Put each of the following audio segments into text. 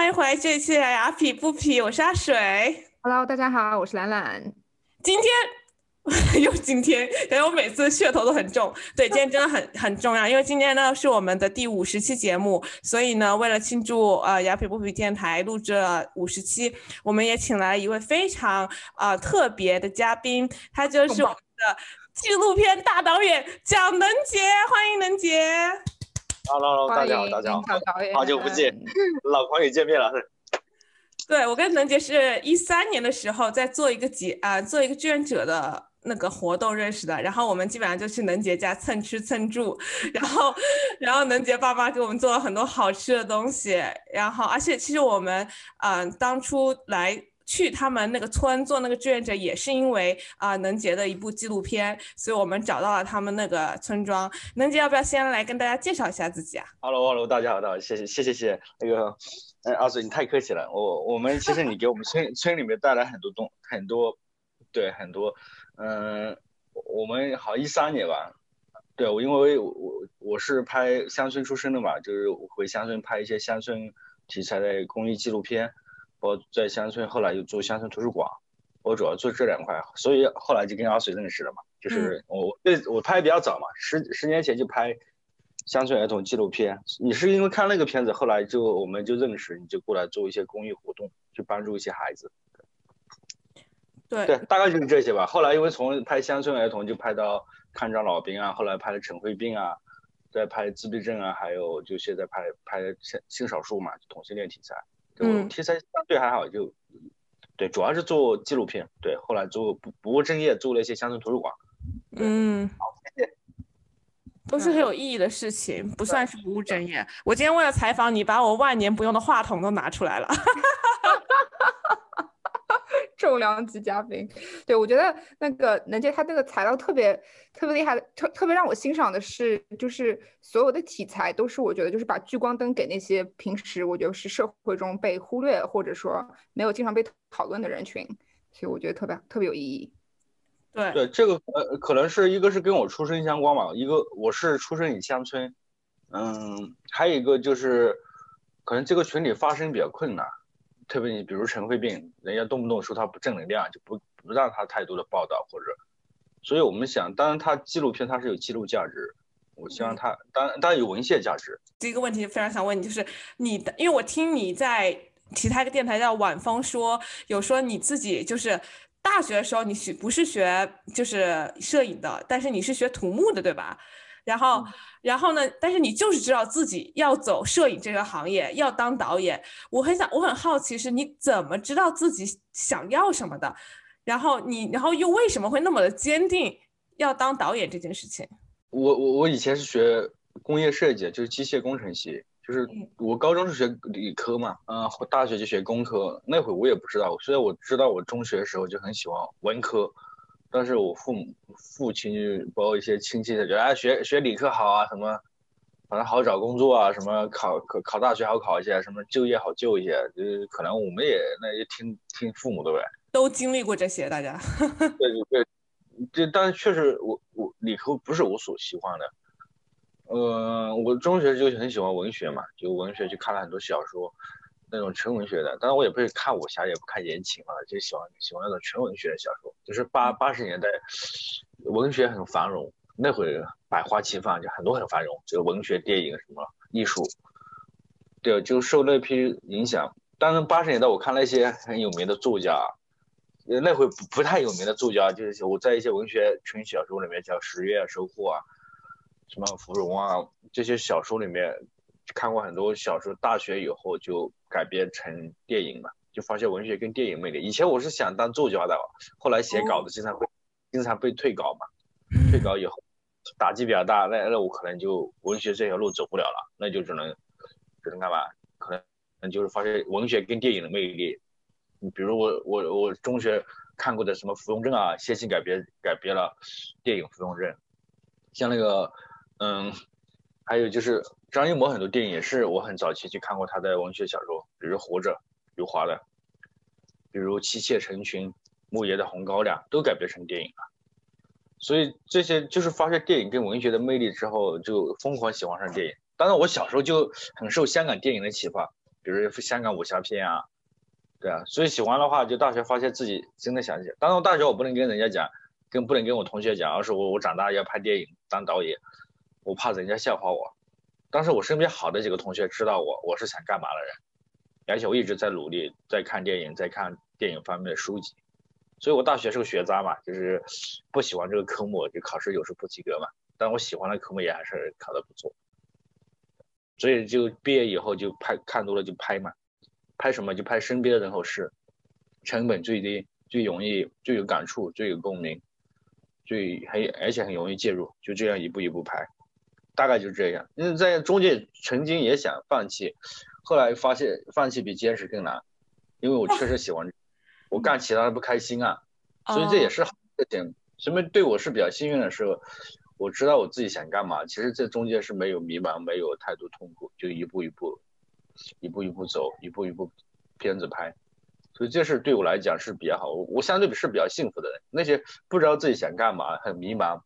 欢迎回来这一期的雅痞不痞，我是阿水。Hello，大家好，我是兰兰。今天 又今天，感觉我每次噱头都很重。对，今天真的很很重要，因为今天呢是我们的第五十期节目，所以呢，为了庆祝呃雅痞不痞电台录制了五十期，我们也请来了一位非常呃特别的嘉宾，他就是我们的纪录片大导演蒋能杰，欢迎能杰。Hello，大家好，大家好，好久不见，老朋友见面了。对我跟能杰是一三年的时候在做一个节啊、做一个志愿者的那个活动认识的，然后我们基本上就去能杰家蹭吃蹭住，然后然后能杰爸妈给我们做了很多好吃的东西，然后而且其实我们嗯、呃当初来。去他们那个村做那个志愿者，也是因为啊、能杰的一部纪录片，所以我们找到了他们那个村庄。能杰要不要先来跟大家介绍一下自己啊 Hello，Hello，大家好，大家好，谢谢，谢谢，谢谢。那个，嗯，阿水，你太客气了。我我们 其实你给我们村村里面带来很多东，很多，对，很多，嗯，我们好一三年吧，对我因为我我我是拍乡村出身的嘛，就是回乡村拍一些乡村题材的公益纪录片。我在乡村，后来又做乡村图书馆，我主要做这两块，所以后来就跟阿水认识了嘛。就是我对我拍的比较早嘛，十十年前就拍乡村儿童纪录片。你是因为看那个片子，后来就我们就认识，你就过来做一些公益活动，去帮助一些孩子。对对，大概就是这些吧。后来因为从拍乡村儿童就拍到看障老兵啊，后来拍了陈慧病啊，再拍自闭症啊，还有就现在拍拍性性少数嘛，同性恋题材。嗯，题材相对还好，就对，主要是做纪录片，对，后来做不不务正业，做了一些乡村图书馆。嗯，好，谢谢。都是很有意义的事情，不算是不务正业。我今天为了采访你，把我万年不用的话筒都拿出来了。重量级嘉宾，对我觉得那个能杰他那个材料特别特别厉害，特特别让我欣赏的是，就是所有的题材都是我觉得就是把聚光灯给那些平时我觉得是社会中被忽略或者说没有经常被讨论的人群，所以我觉得特别特别有意义。对对，这个呃可能是一个是跟我出身相关吧，一个我是出生于乡村，嗯，还有一个就是可能这个群体发声比较困难。特别你比如尘肺病，人家动不动说他不正能量，就不不让他太多的报道或者，所以我们想，当然他纪录片它是有记录价值，我希望他当然当然有文献价值。第一个问题非常想问你，就是你的，因为我听你在其他一个电台叫晚风说，有说你自己就是大学的时候你学不是学就是摄影的，但是你是学土木的，对吧？然后，嗯然后呢？但是你就是知道自己要走摄影这个行业，要当导演。我很想，我很好奇，是你怎么知道自己想要什么的？然后你，然后又为什么会那么的坚定要当导演这件事情？我我我以前是学工业设计，就是机械工程系，就是我高中是学理科嘛，嗯、呃，大学就学工科。那会我也不知道，虽然我知道我中学的时候就很喜欢文科。但是我父母、父亲包括一些亲戚，觉得哎学学理科好啊，什么反正好找工作啊，什么考考考大学好考一些，什么就业好就一些，就是可能我们也那也听听父母的呗。都经历过这些，大家。对对对，这但是确实我我理科不是我所喜欢的，呃，我中学就很喜欢文学嘛，就文学就看了很多小说。那种纯文学的，当然我也不会看武侠，也不看言情啊，就喜欢喜欢那种纯文学的小说。就是八八十年代，文学很繁荣，那会百花齐放，就很多很繁荣，这个文学、电影什么艺术，对，就受那批影响。当然八十年代我看那些很有名的作家，那会不不太有名的作家，就是我在一些文学纯小说里面叫《十月》《收获》啊，什么《芙蓉》啊这些小说里面。看过很多小说，大学以后就改编成电影嘛，就发现文学跟电影魅力。以前我是想当作家的，后来写稿子经常会、哦、经常被退稿嘛，退稿以后打击比较大，那那我可能就文学这条路走不了了，那就只能只能干嘛？可能就是发现文学跟电影的魅力。你比如我我我中学看过的什么《芙蓉镇》啊，先行改编改编了电影《芙蓉镇》，像那个嗯，还有就是。张艺谋很多电影也是我很早期去看过他的文学小说，比如《活着》余华的，比如《妻妾成群》牧野的《红高粱》都改编成电影了。所以这些就是发现电影跟文学的魅力之后，就疯狂喜欢上电影。当然，我小时候就很受香港电影的启发，比如香港武侠片啊，对啊，所以喜欢的话，就大学发现自己真的想写。当然大学我不能跟人家讲，更不能跟我同学讲，而是我我长大要拍电影当导演，我怕人家笑话我。但是我身边好的几个同学知道我我是想干嘛的人，而且我一直在努力，在看电影，在看电影方面的书籍。所以我大学是个学渣嘛，就是不喜欢这个科目，就考试有时不及格嘛。但我喜欢的科目也还是考得不错。所以就毕业以后就拍，看多了就拍嘛，拍什么就拍身边的人和事，成本最低，最容易，最有感触，最有共鸣，最还而且很容易介入，就这样一步一步拍，大概就这样。因为在中介曾经也想放弃，后来发现放弃比坚持更难，因为我确实喜欢，我干其他的不开心啊，所以这也是好一点。什么对我是比较幸运的是。我知道我自己想干嘛，其实这中间是没有迷茫，没有太多痛苦，就一步一步，一步一步走，一步一步片子拍，所以这事对我来讲是比较好，我相对是比较幸福的人。那些不知道自己想干嘛，很迷茫，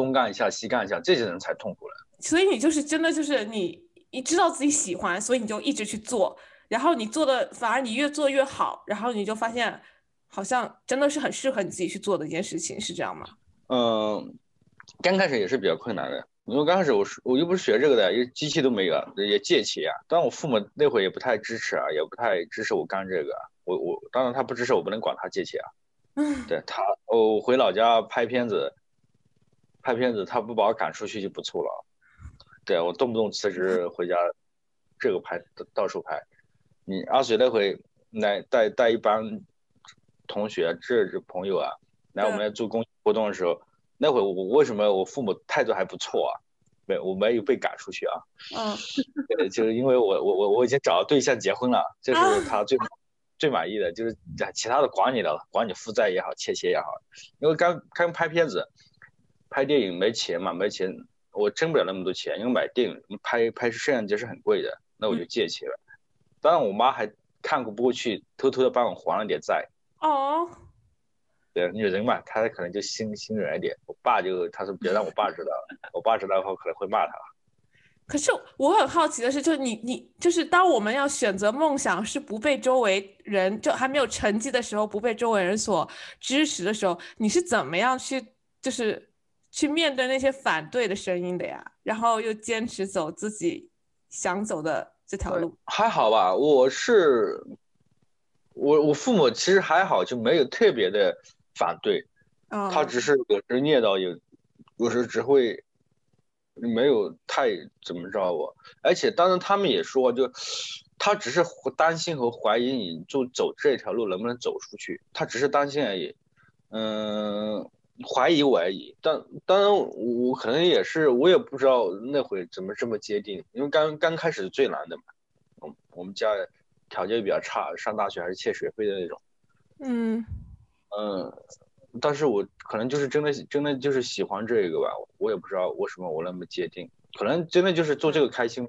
东干一下西干一下，这些人才痛苦了。所以你就是真的就是你，你知道自己喜欢，所以你就一直去做，然后你做的反而你越做越好，然后你就发现好像真的是很适合你自己去做的一件事情，是这样吗？嗯。刚开始也是比较困难的，因为刚开始我是我又不是学这个的，因为机器都没有，也借钱啊。当然我父母那会儿也不太支持啊，也不太支持我干这个。我我当然他不支持我，不能管他借钱啊。嗯，对他，我回老家拍片子，拍片子他不把我赶出去就不错了。对我动不动辞职回家，这个拍到处拍。你阿水那回来带带一帮同学，这是朋友啊，来我们来做公益活动的时候。那会我为什么我父母态度还不错啊？没我没有被赶出去啊。嗯，就是因为我我我我已经找到对象结婚了，这是他最最满意的，就是其他的管你的了，管你负债也好，欠钱也好。因为刚刚拍片子，拍电影没钱嘛，没钱，我挣不了那么多钱，因为买电影拍拍摄像机是很贵的，那我就借钱了。当然我妈还看不过去，偷偷的帮我还了点债。哦。对女人嘛，她可能就心心软一点。我爸就他说别让我爸知道，我爸知道后可能会骂他。可是我很好奇的是，就是你你就是当我们要选择梦想是不被周围人就还没有成绩的时候，不被周围人所支持的时候，你是怎么样去就是去面对那些反对的声音的呀？然后又坚持走自己想走的这条路？还好吧，我是我我父母其实还好，就没有特别的。反对，他只是有时念叨，有有时只会没有太怎么着我，而且当然他们也说，就他只是担心和怀疑你就走这条路能不能走出去，他只是担心而已，嗯，怀疑我而已。但当然我可能也是，我也不知道那会怎么这么坚定，因为刚刚开始是最难的嘛，我我们家条件比较差，上大学还是欠学费的那种，嗯。嗯，但是我可能就是真的真的就是喜欢这个吧，我也不知道为什么我那么坚定，可能真的就是做这个开心，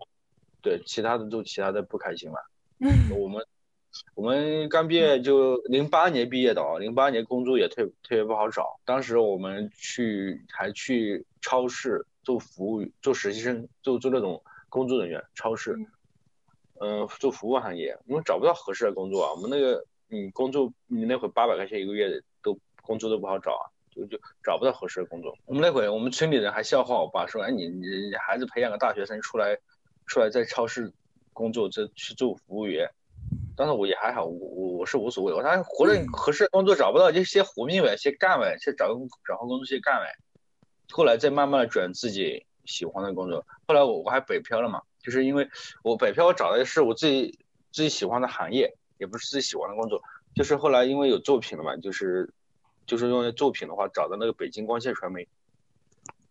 对，其他的做其他的不开心了。我们我们刚毕业就零八年毕业的啊，零八年工作也特特别不好找，当时我们去还去超市做服务，做实习生，做做那种工作人员，超市，嗯，做服务行业，因为找不到合适的工作啊，我们那个。你工作，你那会八百块钱一个月都工作都不好找啊，就就找不到合适的工作。我们那会我们村里人还笑话我爸说，哎，你你孩子培养个大学生出来，出来在超市工作，这去做服务员。但是我也还好，我我我是无所谓，我他活着合适的工作找不到，就先活命呗，先干呗，先找个找份工作先干呗。后来再慢慢的转自己喜欢的工作。后来我我还北漂了嘛，就是因为我北漂，我找的是我自己自己喜欢的行业。也不是自己喜欢的工作，就是后来因为有作品了嘛，就是就是用作品的话找到那个北京光线传媒，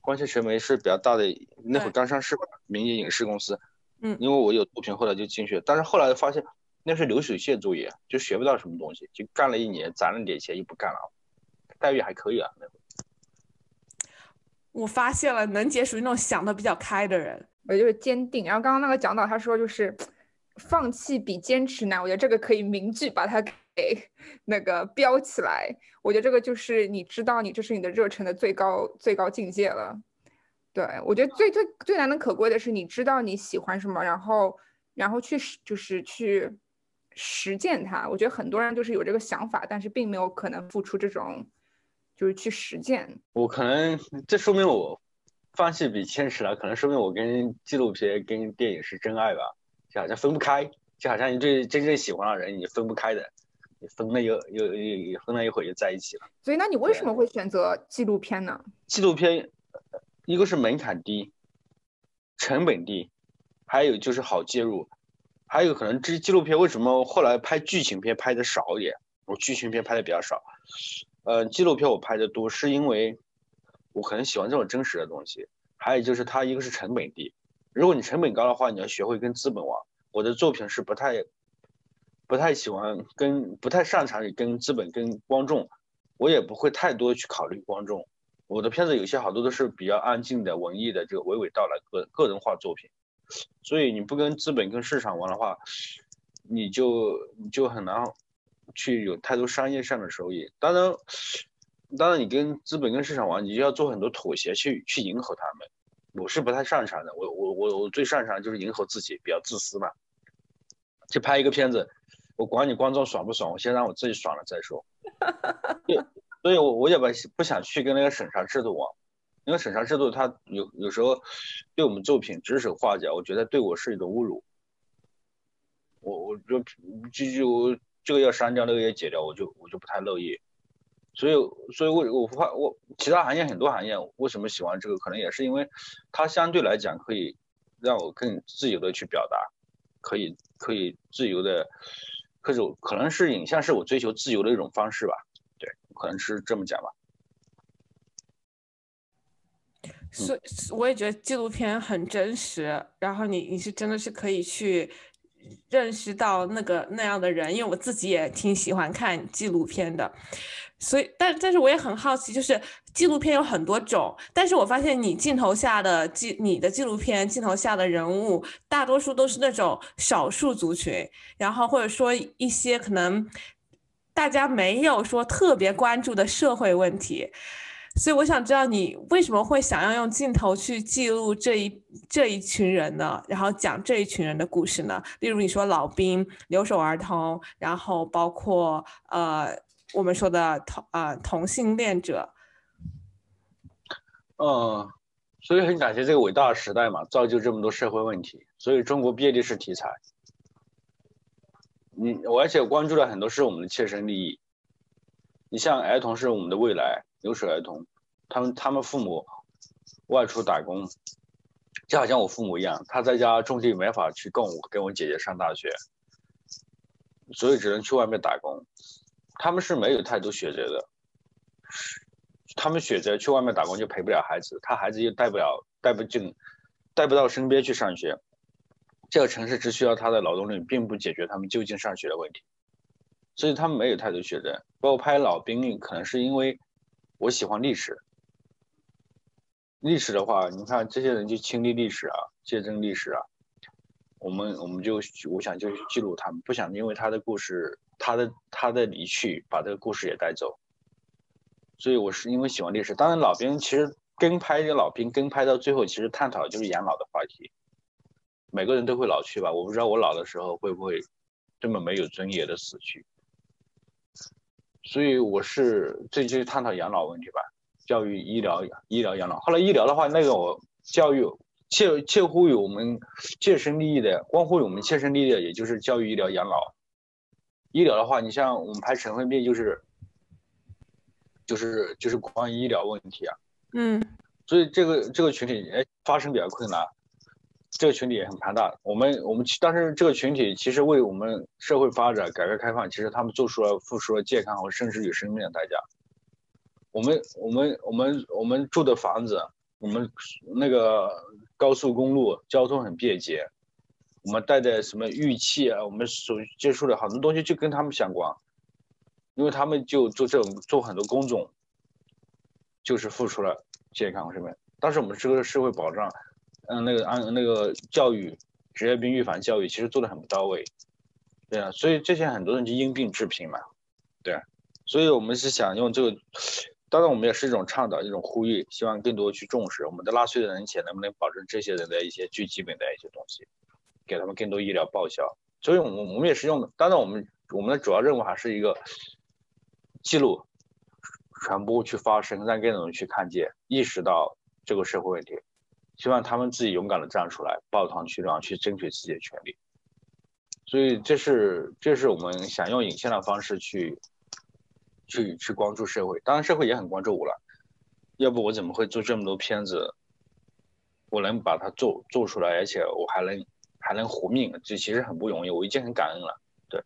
光线传媒是比较大的，那会儿刚上市吧，民营影视公司。嗯，因为我有作品，后来就进去，但是后来发现那是流水线作业，就学不到什么东西，就干了一年，攒了点钱又不干了，待遇还可以啊。那会我发现了，能姐属于那种想的比较开的人，我就是坚定。然后刚刚那个讲导他说就是。放弃比坚持难，我觉得这个可以名句把它给那个标起来。我觉得这个就是你知道你这是你的热忱的最高最高境界了。对我觉得最最最难能可贵的是你知道你喜欢什么，然后然后去就是去实践它。我觉得很多人就是有这个想法，但是并没有可能付出这种就是去实践。我可能这说明我放弃比坚持了，可能说明我跟纪录片跟电影是真爱吧，就好像分不开，就好像你对真正喜欢的人你分不开的，你分了又又又分了一会就在一起了。所以，那你为什么会选择纪录片呢？纪录片一个是门槛低，成本低。还有就是好介入，还有可能这纪录片为什么后来拍剧情片拍的少一点？我剧情片拍的比较少，呃，纪录片我拍的多，是因为我可能喜欢这种真实的东西。还有就是它一个是成本低，如果你成本高的话，你要学会跟资本玩。我的作品是不太不太喜欢跟不太擅长于跟资本跟观众，我也不会太多去考虑观众。我的片子有些好多都是比较安静的文艺的这个娓娓道来个个人化作品。所以你不跟资本跟市场玩的话，你就你就很难去有太多商业上的收益。当然，当然你跟资本跟市场玩，你就要做很多妥协去去迎合他们。我是不太擅长的，我我我我最擅长就是迎合自己，比较自私嘛。去拍一个片子，我管你观众爽不爽，我先让我自己爽了再说。对，所以我我也不不想去跟那个审查制度玩。因为审查制度，它有有时候对我们作品指手画脚，我觉得对我是一种侮辱。我我就就就这个要删掉，那个要解掉，我就我就不太乐意。所以所以，我我不怕我其他行业很多行业为什么喜欢这个，可能也是因为它相对来讲可以让我更自由的去表达，可以可以自由的，可是可能是影像是我追求自由的一种方式吧。对，可能是这么讲吧。所以我也觉得纪录片很真实，然后你你是真的是可以去认识到那个那样的人，因为我自己也挺喜欢看纪录片的，所以但但是我也很好奇，就是纪录片有很多种，但是我发现你镜头下的纪你的纪录片镜头下的人物，大多数都是那种少数族群，然后或者说一些可能大家没有说特别关注的社会问题。所以我想知道你为什么会想要用镜头去记录这一这一群人呢？然后讲这一群人的故事呢？例如你说老兵、留守儿童，然后包括呃我们说的同呃同性恋者。嗯，所以很感谢这个伟大的时代嘛，造就这么多社会问题。所以中国毕业历史题材，你我而且关注的很多是我们的切身利益。你像儿童是我们的未来。留守儿童，他们他们父母外出打工，就好像我父母一样，他在家种地没法去供我跟我姐姐上大学，所以只能去外面打工。他们是没有太多选择的，他们选择去外面打工就陪不了孩子，他孩子又带不了带不进，带不到身边去上学。这个城市只需要他的劳动力，并不解决他们就近上学的问题，所以他们没有太多选择。包括拍老兵，可能是因为。我喜欢历史，历史的话，你看这些人就亲历历史啊，见证历史啊，我们我们就我想就记录他们，不想因为他的故事，他的他的离去把这个故事也带走，所以我是因为喜欢历史。当然，老兵其实跟拍这老兵跟拍到最后，其实探讨就是养老的话题。每个人都会老去吧，我不知道我老的时候会不会这么没有尊严的死去。所以我是这就是探讨养老问题吧，教育、医疗、医疗、养老。后来医疗的话，那个我教育切切乎于我们切身利益的，关乎于我们切身利益的，也就是教育、医疗、养老。医疗的话，你像我们拍尘肺病，就是就是就是关于医疗问题啊。嗯。所以这个这个群体哎发生比较困难。这个群体也很庞大，我们我们但是这个群体其实为我们社会发展、改革开放，其实他们做出了付出了健康和甚至于生命的代价。我们我们我们我们住的房子，我们那个高速公路交通很便捷，我们带的什么玉器啊，我们所接触的很多东西就跟他们相关，因为他们就做这种做很多工种，就是付出了健康和生命，但是我们这个社会保障。嗯，那个按那个教育，职业病预防教育其实做的很不到位，对啊，所以这些很多人就因病致贫嘛，对，所以我们是想用这个，当然我们也是一种倡导，一种呼吁，希望更多去重视我们的纳税人钱能不能保证这些人的一些最基本的一些东西，给他们更多医疗报销。所以，我们我们也是用的。当然，我们我们的主要任务还是一个记录、传播、去发声，让更多人去看见、意识到这个社会问题。希望他们自己勇敢的站出来，抱团取暖，去争取自己的权利。所以，这是这是我们想用影像的方式去去去关注社会。当然，社会也很关注我了。要不我怎么会做这么多片子？我能把它做做出来，而且我还能。还能活命，这其实很不容易，我已经很感恩了。对，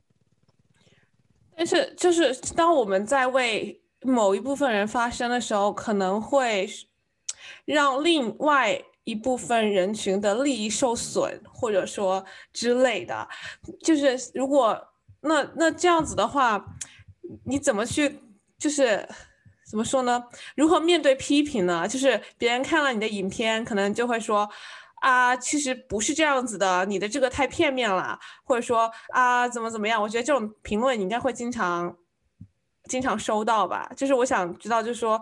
但是就是当我们在为某一部分人发声的时候，可能会让另外一部分人群的利益受损，或者说之类的。就是如果那那这样子的话，你怎么去就是怎么说呢？如何面对批评呢？就是别人看了你的影片，可能就会说。啊，其实不是这样子的，你的这个太片面了，或者说啊，怎么怎么样？我觉得这种评论你应该会经常经常收到吧。就是我想知道，就是说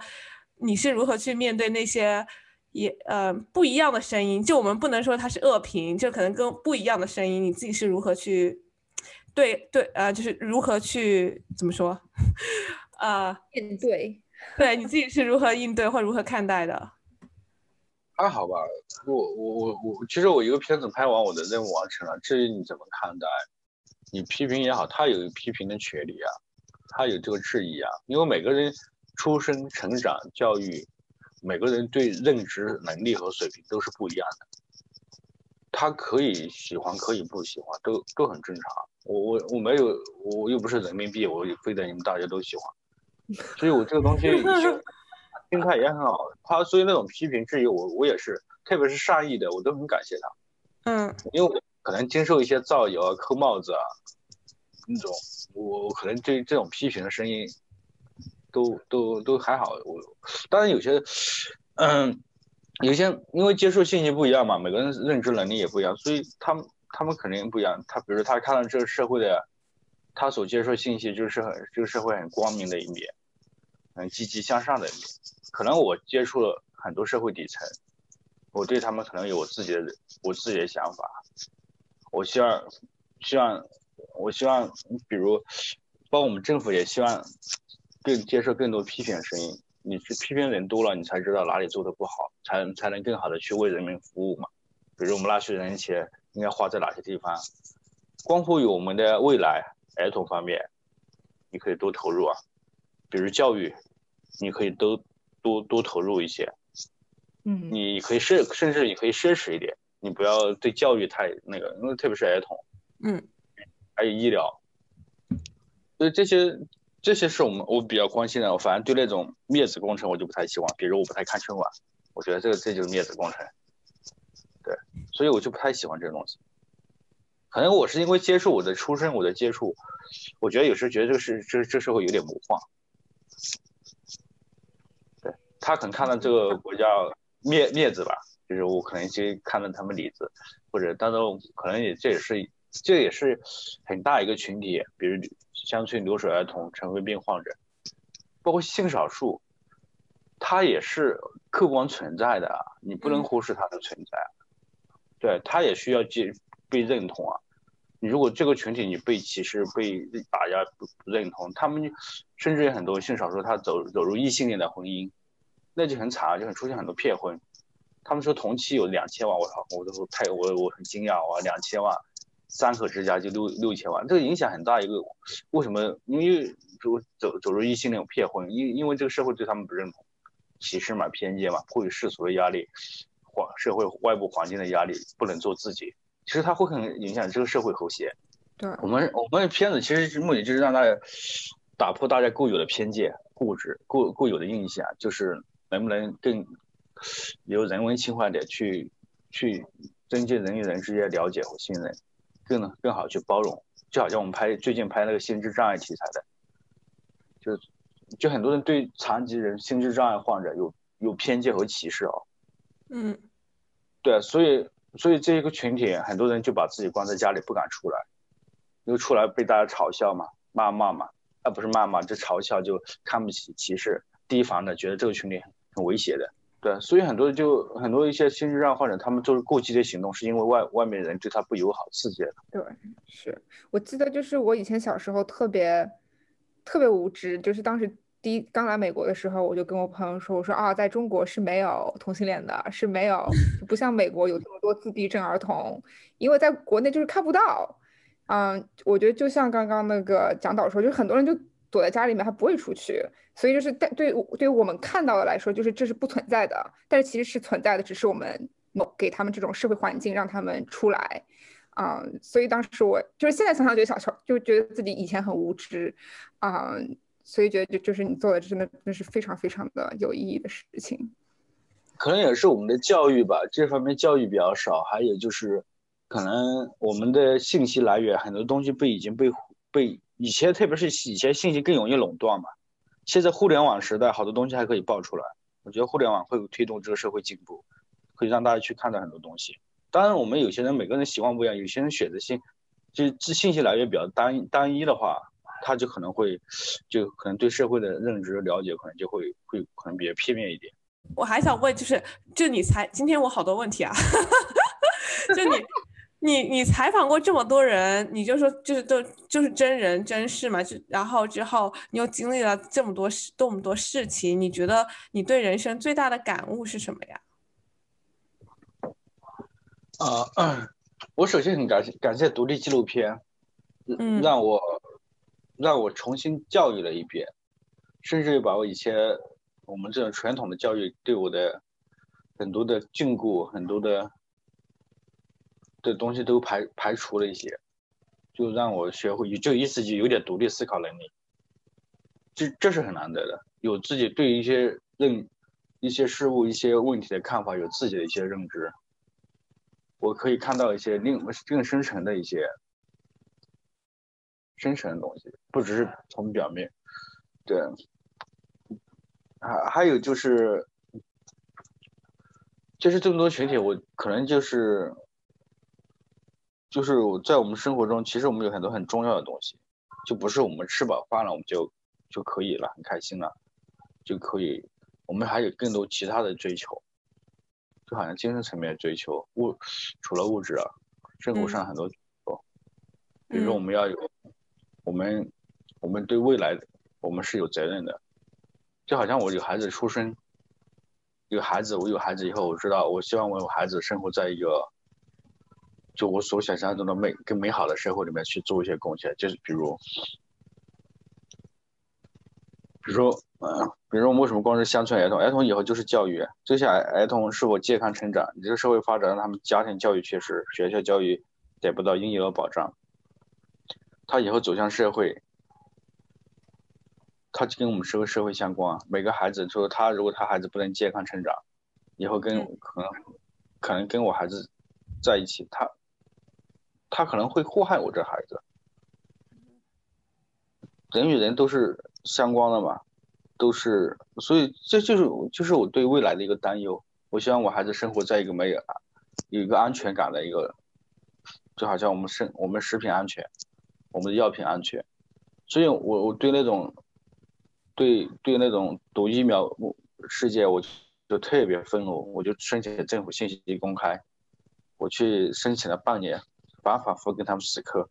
你是如何去面对那些也呃不一样的声音？就我们不能说它是恶评，就可能跟不一样的声音，你自己是如何去对对呃，就是如何去怎么说 呃应对？对你自己是如何应对或如何看待的？还好吧，我我我我，其实我一个片子拍完，我的任务完成了。至于你怎么看待，你批评也好，他有批评的权利啊，他有这个质疑啊。因为每个人出生、成长、教育，每个人对认知能力和水平都是不一样的。他可以喜欢，可以不喜欢，都都很正常。我我我没有，我又不是人民币，我也非得你们大家都喜欢。所以我这个东西。心态也很好，他所以那种批评质疑我，我也是，特别是善意的，我都很感谢他。嗯，因为我可能经受一些造谣啊、扣帽子啊那种，我可能对这种批评的声音都都都还好。我当然有些，嗯，有些因为接受信息不一样嘛，每个人认知能力也不一样，所以他们他们肯定不一样。他比如他看到这个社会的，他所接受信息就是很这个社会很光明的一面，很积极向上的一面。可能我接触了很多社会底层，我对他们可能有我自己的我自己的想法。我希望，希望，我希望，比如，包括我们政府也希望更接受更多批评的声音。你去批评人多了，你才知道哪里做的不好，才才能更好的去为人民服务嘛。比如我们纳税人的钱应该花在哪些地方？关乎于我们的未来，儿童方面，你可以多投入啊。比如教育，你可以都。多多投入一些，嗯，你可以奢，甚至你可以奢侈一点，你不要对教育太那个，因为特别是儿童，嗯，还有医疗，所以这些这些是我们我比较关心的。我反正对那种灭子工程我就不太喜欢，比如我不太看春晚，我觉得这个这就是灭子工程，对，所以我就不太喜欢这个东西。可能我是因为接触我的出身，我的接触，我觉得有时候觉得这个是这这社会有点魔幻。对他可能看到这个国家灭灭子吧，就是我可能去看到他们里子，或者当中可能也这也是这也是很大一个群体，比如乡村留守儿童、尘肺病患者，包括性少数，它也是客观存在的，你不能忽视它的存在，对它也需要接被认同啊。你如果这个群体你被歧视、被打压、不不认同，他们甚至有很多性少数他走走入异性恋的婚姻。那就很惨啊，就很出现很多骗婚。他们说同期有两千万，我操，我都太我我很惊讶哇，两千万，三口之家就六六千万，这个影响很大。一个为什么？因为走走走入异性恋骗婚，因因为这个社会对他们不认同，歧视嘛，偏见嘛，迫于世俗的压力，环社会外部环境的压力，不能做自己。其实它会很影响这个社会和谐。对，我们我们的片子其实目的就是让大家打破大家固有的偏见、固执、固固有的印象，就是。能不能更有人文情怀点去去增进人与人之间了解和信任，更更好去包容？就好像我们拍最近拍那个心智障碍题材的，就就很多人对残疾人、心智障碍患者有有偏见和歧视哦。嗯，对，所以所以这一个群体，很多人就把自己关在家里不敢出来，因为出来被大家嘲笑嘛、骂骂嘛，啊不是骂骂，就嘲笑就看不起、歧视、提防的，觉得这个群体。很威胁的，对，所以很多就很多一些心智障患者，他们做过激的行动，是因为外外面人对他不友好、刺激了。对，是我记得就是我以前小时候特别特别无知，就是当时第一刚来美国的时候，我就跟我朋友说，我说啊，在中国是没有同性恋的，是没有，不像美国有这么多自闭症儿童，因为在国内就是看不到。嗯，我觉得就像刚刚那个蒋导说，就很多人就躲在家里面，他不会出去。所以就是对对对于我们看到的来说，就是这是不存在的，但是其实是存在的，只是我们某给他们这种社会环境让他们出来，啊，所以当时我就是现在想想觉得小时候就觉得自己以前很无知，啊，所以觉得就就是你做的真的那是非常非常的有意义的事情。可能也是我们的教育吧，这方面教育比较少，还有就是可能我们的信息来源很多东西被已经被被以前特别是以前信息更容易垄断嘛。现在互联网时代，好多东西还可以爆出来。我觉得互联网会推动这个社会进步，可以让大家去看到很多东西。当然，我们有些人每个人习惯不一样，有些人选择性就是信息来源比较单单一的话，他就可能会就可能对社会的认知了解可能就会会可能比较片面一点。我还想问，就是就你才今天我好多问题啊，就你。你你采访过这么多人，你就说就是都就是真人真事嘛，就然后之后你又经历了这么多事这么多事情，你觉得你对人生最大的感悟是什么呀？啊，我首先很感谢感谢独立纪录片，嗯，让我让我重新教育了一遍，甚至把我以前我们这种传统的教育对我的很多的禁锢，很多的。的东西都排排除了一些，就让我学会就意思就有点独立思考能力，这这是很难得的，有自己对一些认一些事物、一些问题的看法，有自己的一些认知，我可以看到一些另更深层的一些深层的东西，不只是从表面，对，还还有就是，就是这么多群体，我可能就是。就是在我们生活中，其实我们有很多很重要的东西，就不是我们吃饱饭了我们就就可以了，很开心了，就可以。我们还有更多其他的追求，就好像精神层面的追求，物除了物质啊，生活上很多，比如说我们要有，我们我们对未来我们是有责任的，就好像我有孩子出生，有孩子，我有孩子以后，我知道我希望我有孩子生活在一个。就我所想象中的美更美好的社会里面去做一些贡献，就是比如，比如说，嗯，比如说我们为什么光是乡村儿童？儿童以后就是教育，这些儿童是否健康成长？你这个社会发展让他们家庭教育缺失，学校教育得不到应有的保障，他以后走向社会，他就跟我们社会社会相关。每个孩子就是他如果他孩子不能健康成长，以后跟可能可能跟我孩子在一起，他。他可能会祸害我这孩子。人与人都是相关的嘛，都是，所以这就是就是我对未来的一个担忧。我希望我孩子生活在一个没有有一个安全感的一个，就好像我们生我们食品安全，我们的药品安全。所以我我对那种，对对那种毒疫苗事件，我就特别愤怒，我就申请政府信息公开，我去申请了半年。反反复复跟他们死磕，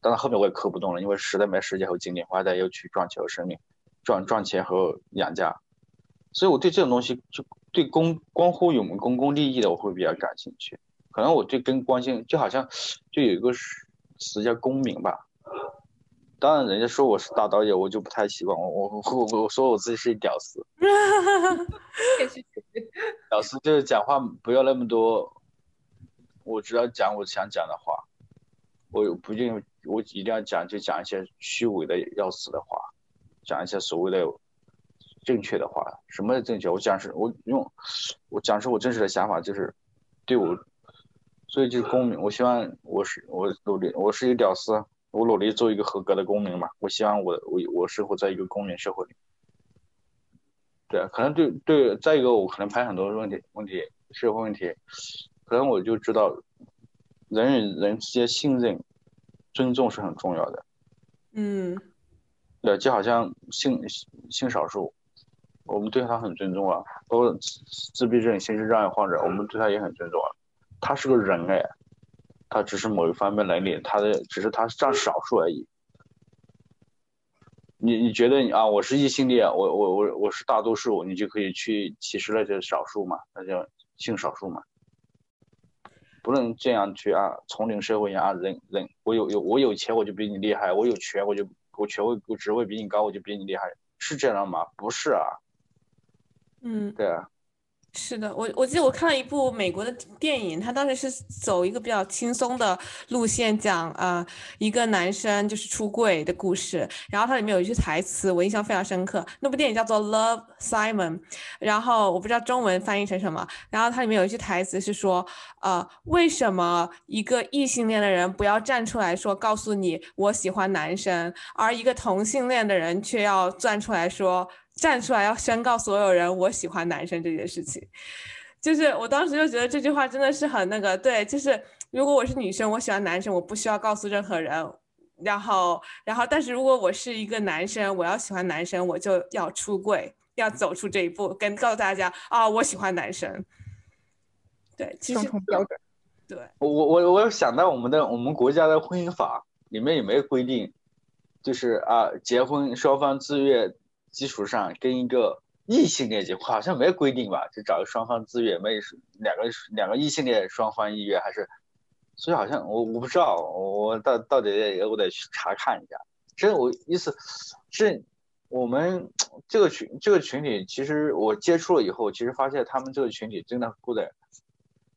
但是后面我也磕不动了，因为实在没时间和精力，我还得又去赚钱和生命，赚赚钱和养家，所以我对这种东西就对公关乎我们公共利益的我会比较感兴趣，可能我对更关心，就好像就有一个词叫公民吧，当然人家说我是大导演，我就不太习惯，我我我我说我自己是一屌丝，屌丝就是讲话不要那么多，我只要讲我想讲的话。我不定，我一定要讲，就讲一些虚伪的要死的话，讲一些所谓的正确的话。什么正确？我讲是，我用我讲是我真实的想法，就是对我，所以就是公民。我希望我是我努力，我是一个屌丝，我努力做一个合格的公民嘛。我希望我我我生活在一个公民社会里。对，可能对对，再一个我可能拍很多问题问题社会问题，可能我就知道。人与人之间信任、尊重是很重要的。嗯，对，就好像性性少数，我们对他很尊重啊，包括自自闭症、心智障碍患者，我们对他也很尊重啊。他是个人哎，他只是某一方面能力，他的只是他占少数而已。你你觉得你啊，我是异性恋，我我我我是大多数，你就可以去歧视那些少数嘛，那叫性少数嘛？不能这样去啊，丛林社会啊，人人我有有我有钱我就比你厉害，我有权我就我权位我职位比你高我就比你厉害，是这样吗？不是啊。嗯，对啊。是的，我我记得我看了一部美国的电影，他当时是走一个比较轻松的路线，讲呃一个男生就是出柜的故事，然后它里面有一句台词我印象非常深刻，那部电影叫做《Love Simon》，然后我不知道中文翻译成什么，然后它里面有一句台词是说，呃为什么一个异性恋的人不要站出来说告诉你我喜欢男生，而一个同性恋的人却要站出来说。站出来要宣告所有人我喜欢男生这件事情，就是我当时就觉得这句话真的是很那个对，就是如果我是女生，我喜欢男生，我不需要告诉任何人，然后然后但是如果我是一个男生，我要喜欢男生，我就要出柜，要走出这一步，跟告诉大家啊，我喜欢男生。对，其实标准。对，我我我我有想到我们的我们国家的婚姻法里面有没有规定，就是啊，结婚双方自愿。基础上跟一个异性恋结婚好像没规定吧？就找个双方自愿，没有两个两个异性恋双方意愿还是？所以好像我我不知道，我到到底我得去查看一下。真我意思是，我们这个群这个群体，其实我接触了以后，其实发现他们这个群体真的过得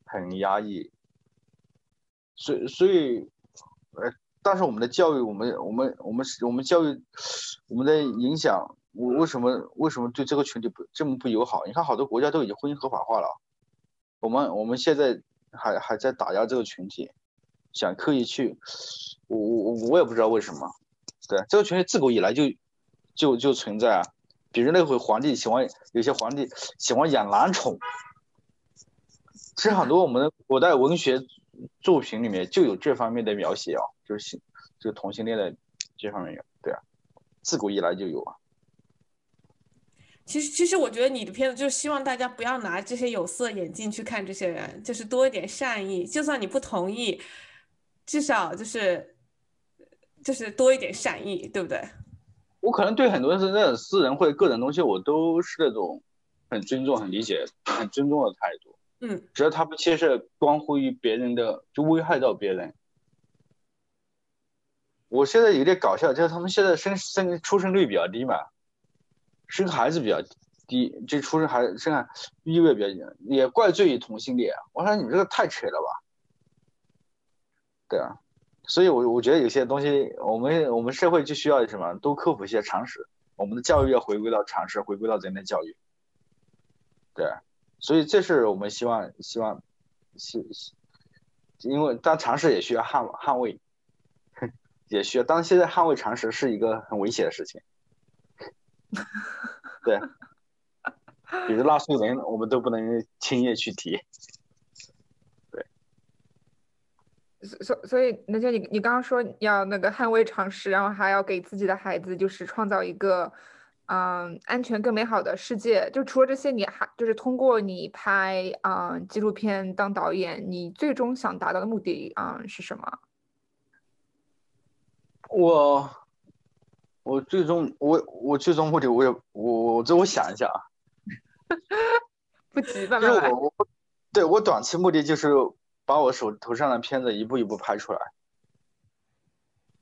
很压抑。所以所以呃，但是我们的教育，我们我们我们我们教育我们的影响。我为什么为什么对这个群体不这么不友好？你看好多国家都已经婚姻合法化了，我们我们现在还还在打压这个群体，想刻意去，我我我也不知道为什么。对，这个群体自古以来就就就存在啊。比如那会皇帝喜欢有些皇帝喜欢养男宠，其实很多我们的古代文学作品里面就有这方面的描写啊，就是性这个同性恋的这方面有，对啊，自古以来就有啊。其实，其实我觉得你的片子就是希望大家不要拿这些有色眼镜去看这些人，就是多一点善意。就算你不同意，至少就是就是多一点善意，对不对？我可能对很多是那种私人或者个人东西，我都是那种很尊重、很理解、很尊重的态度。嗯，只要他不牵涉关乎于别人的，就危害到别人。我现在有点搞笑，就是他们现在生生出生率比较低嘛。生孩子比较低，这出生孩子生孩意味比较低，也怪罪于同性恋。我说你这个太扯了吧？对啊，所以我我觉得有些东西，我们我们社会就需要什么，多科普一些常识。我们的教育要回归到常识，回归到人的教育。对，所以这是我们希望希望希，因为当常识也需要捍捍卫，也需要当现在捍卫常识是一个很危险的事情。对，比如纳税人，我们都不能轻易去提。对，所所以，那就你你刚刚说要那个捍卫常识，然后还要给自己的孩子就是创造一个嗯安全更美好的世界。就除了这些，你还就是通过你拍嗯纪录片当导演，你最终想达到的目的嗯是什么？我。我最终，我我最终目的，我也我我这我想一下啊，不急，慢慢来。我我对我短期目的就是把我手头上的片子一步一步拍出来。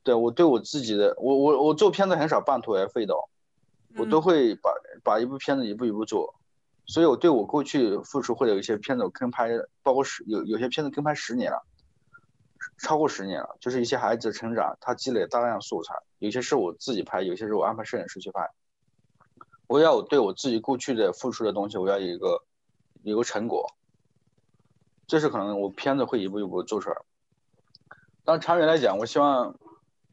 对我对我自己的，我我我做片子很少半途而废的，我都会把把一部片子一步一步做。所以我对我过去付出或者有一些片子我跟拍，包括十有有些片子跟拍十年了。超过十年了，就是一些孩子的成长，他积累大量素材，有些是我自己拍，有些是我安排摄影师去拍。我要对我自己过去的付出的东西，我要有一个有个成果，这是可能我片子会一步一步做出来。但长远来讲，我希望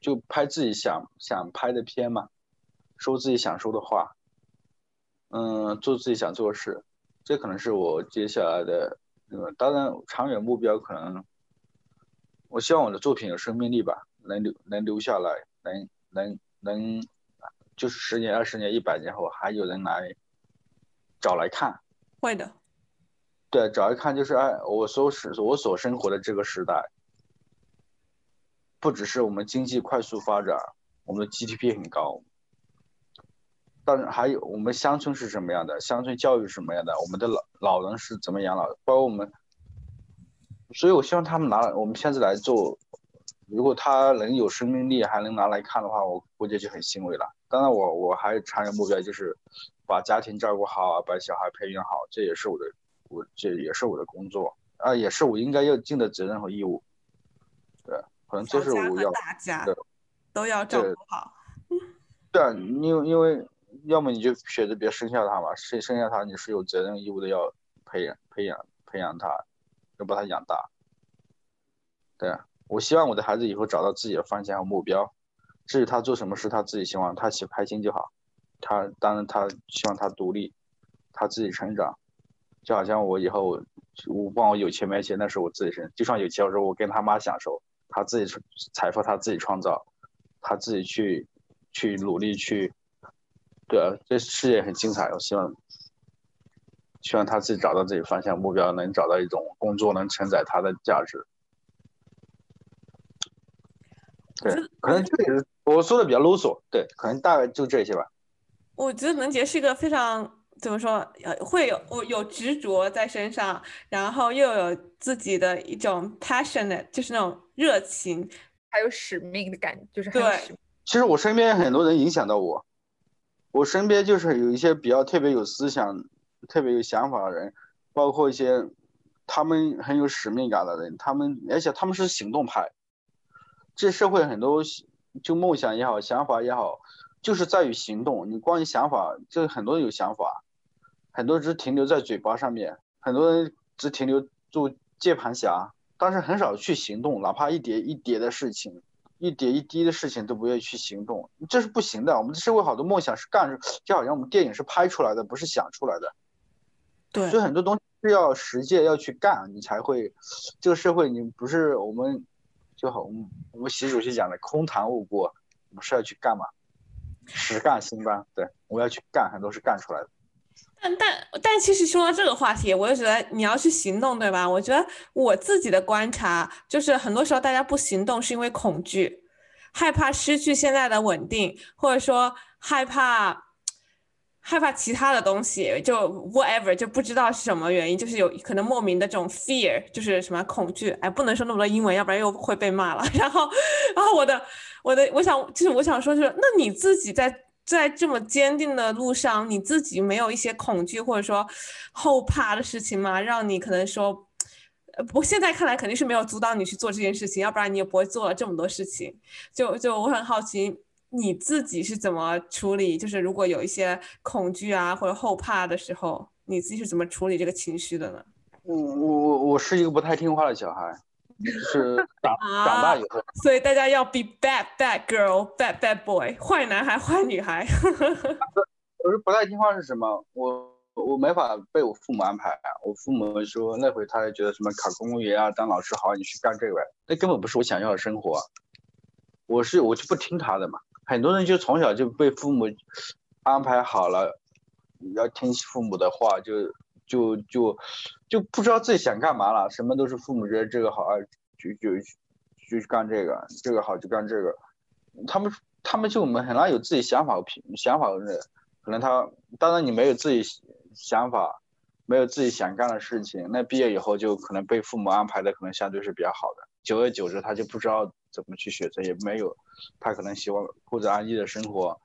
就拍自己想想拍的片嘛，说自己想说的话，嗯，做自己想做的事，这可能是我接下来的，呃，当然长远目标可能。我希望我的作品有生命力吧，能留能留下来，能能能，就是十年、二十年、一百年后还有人来找来看。会的。对，找来看就是哎，我所使我所生活的这个时代，不只是我们经济快速发展，我们的 GDP 很高，但是还有我们乡村是什么样的，乡村教育是什么样的，我们的老老人是怎么养老，包括我们，所以我希望他们拿我们现在来做，如果他能有生命力，还能拿来看的话，我估计就很欣慰了。当然，我我还长远目标就是把家庭照顾好，把小孩培养好，这也是我的。我这也是我的工作啊，也是我应该要尽的责任和义务。对，可能这是我要大家都要照顾好。对啊，因为因为要么你就选择别生下他嘛，生生下他你是有责任义务的，要培养培养培养他，要把他养大。对，我希望我的孩子以后找到自己的方向和目标，至于他做什么事，他自己希望他喜开心就好。他当然他希望他独立，他自己成长。就好像我以后，我不管我有钱没钱，那是我自己生。就算有钱，我说我跟他妈享受，他自己财富他自己创造，他自己去去努力去，对啊，这世界很精彩。我希望，希望他自己找到自己方向目标，能找到一种工作能承载他的价值。对，可能这也是我说的比较啰嗦。对，可能大概就这些吧。我觉得能杰是一个非常。怎么说？呃，会有我有执着在身上，然后又有自己的一种 passionate，就是那种热情，还有使命的感觉，就是对。其实我身边很多人影响到我，我身边就是有一些比较特别有思想、特别有想法的人，包括一些他们很有使命感的人，他们而且他们是行动派。这社会很多就梦想也好，想法也好，就是在于行动。你光有想法，就很多人有想法。很多只停留在嘴巴上面，很多人只停留做键盘侠，但是很少去行动，哪怕一叠一叠的事情，一叠一滴的事情都不愿意去行动，这是不行的。我们的社会好多梦想是干，就好像我们电影是拍出来的，不是想出来的。对，所以很多东西是要实践，要去干，你才会。这个社会你不是我们就好，我们我们习主席讲的空谈误国，我们是要去干嘛？实干兴邦。对，我要去干，很多是干出来的。但但但其实说到这个话题，我就觉得你要去行动，对吧？我觉得我自己的观察就是，很多时候大家不行动是因为恐惧，害怕失去现在的稳定，或者说害怕害怕其他的东西，就 whatever 就不知道是什么原因，就是有可能莫名的这种 fear，就是什么恐惧。哎，不能说那么多英文，要不然又会被骂了。然后，然后我的我的我想就是我想说，就是那你自己在。在这么坚定的路上，你自己没有一些恐惧或者说后怕的事情吗？让你可能说，不，现在看来肯定是没有阻挡你去做这件事情，要不然你也不会做了这么多事情。就就我很好奇，你自己是怎么处理？就是如果有一些恐惧啊或者后怕的时候，你自己是怎么处理这个情绪的呢？我我我我是一个不太听话的小孩。是 长长大以后，所以大家要 be bad bad girl bad bad boy 坏男孩坏女孩。我是不太听话是什么？我我没法被我父母安排啊！我父母说那会他也觉得什么考公务员啊当老师好，你去干这个，那根本不是我想要的生活。我是我就不听他的嘛。很多人就从小就被父母安排好了，要听父母的话就。就就就不知道自己想干嘛了，什么都是父母觉得这个好啊，就就就干这个，这个好就干这个。他们他们就我们很难有自己想法想法的人，可能他当然你没有自己想法，没有自己想干的事情，那毕业以后就可能被父母安排的可能相对是比较好的。久而久之，他就不知道怎么去选择，也没有他可能希望过着安逸的生活，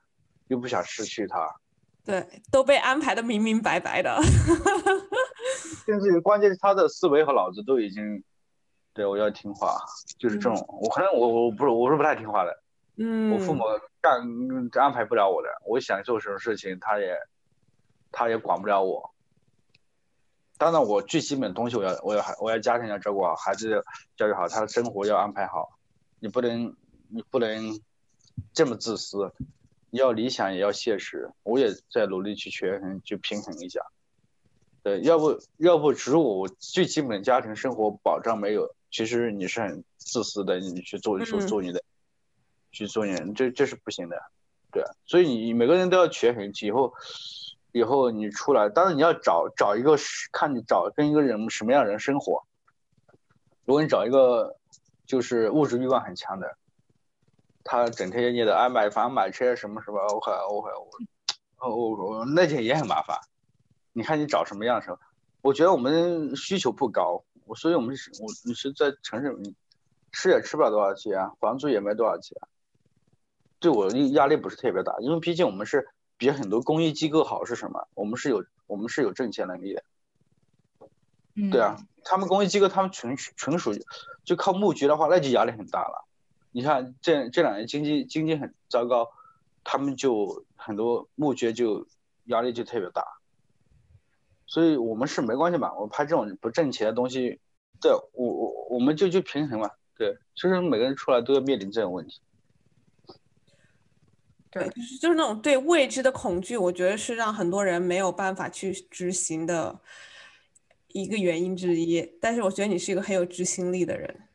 又不想失去他。对，都被安排的明明白白的，甚至于关键是他的思维和脑子都已经，对我要听话，就是这种。我可能我我不是我是不太听话的，嗯，我父母干安排不了我的，我想做什么事情，他也他也管不了我。当然，我最基本的东西我要我要我要家庭要照顾好，孩子教育好，他的生活要安排好，你不能你不能这么自私。要理想也要现实，我也在努力去权衡、去平衡一下。对，要不要不，只有我最基本的家庭生活保障没有，其实你是很自私的，你去做做做你的，去做你，这这是不行的。对，所以你每个人都要权衡，以后以后你出来，当然你要找找一个是看你找跟一个人什么样的人生活。如果你找一个就是物质欲望很强的，他整天念的哎买房买车什么什么，我靠我靠我我我那件也很麻烦。你看你找什么样的？我觉得我们需求不高，我所以我们是我你是在城市，吃也吃不了多少钱，房租也没多少钱，对我压力不是特别大，因为毕竟我们是。比很多公益机构好是什么？我们是有我们是有挣钱能力的，对啊，他们公益机构他们纯纯属就靠募捐的话，那就压力很大了。你看这这两年经济经济很糟糕，他们就很多募捐就压力就特别大。所以我们是没关系嘛，我拍这种不挣钱的东西，对我我我们就就平衡嘛，对，其实每个人出来都要面临这种问题。对，就是就是那种对未知的恐惧，我觉得是让很多人没有办法去执行的一个原因之一。但是我觉得你是一个很有执行力的人，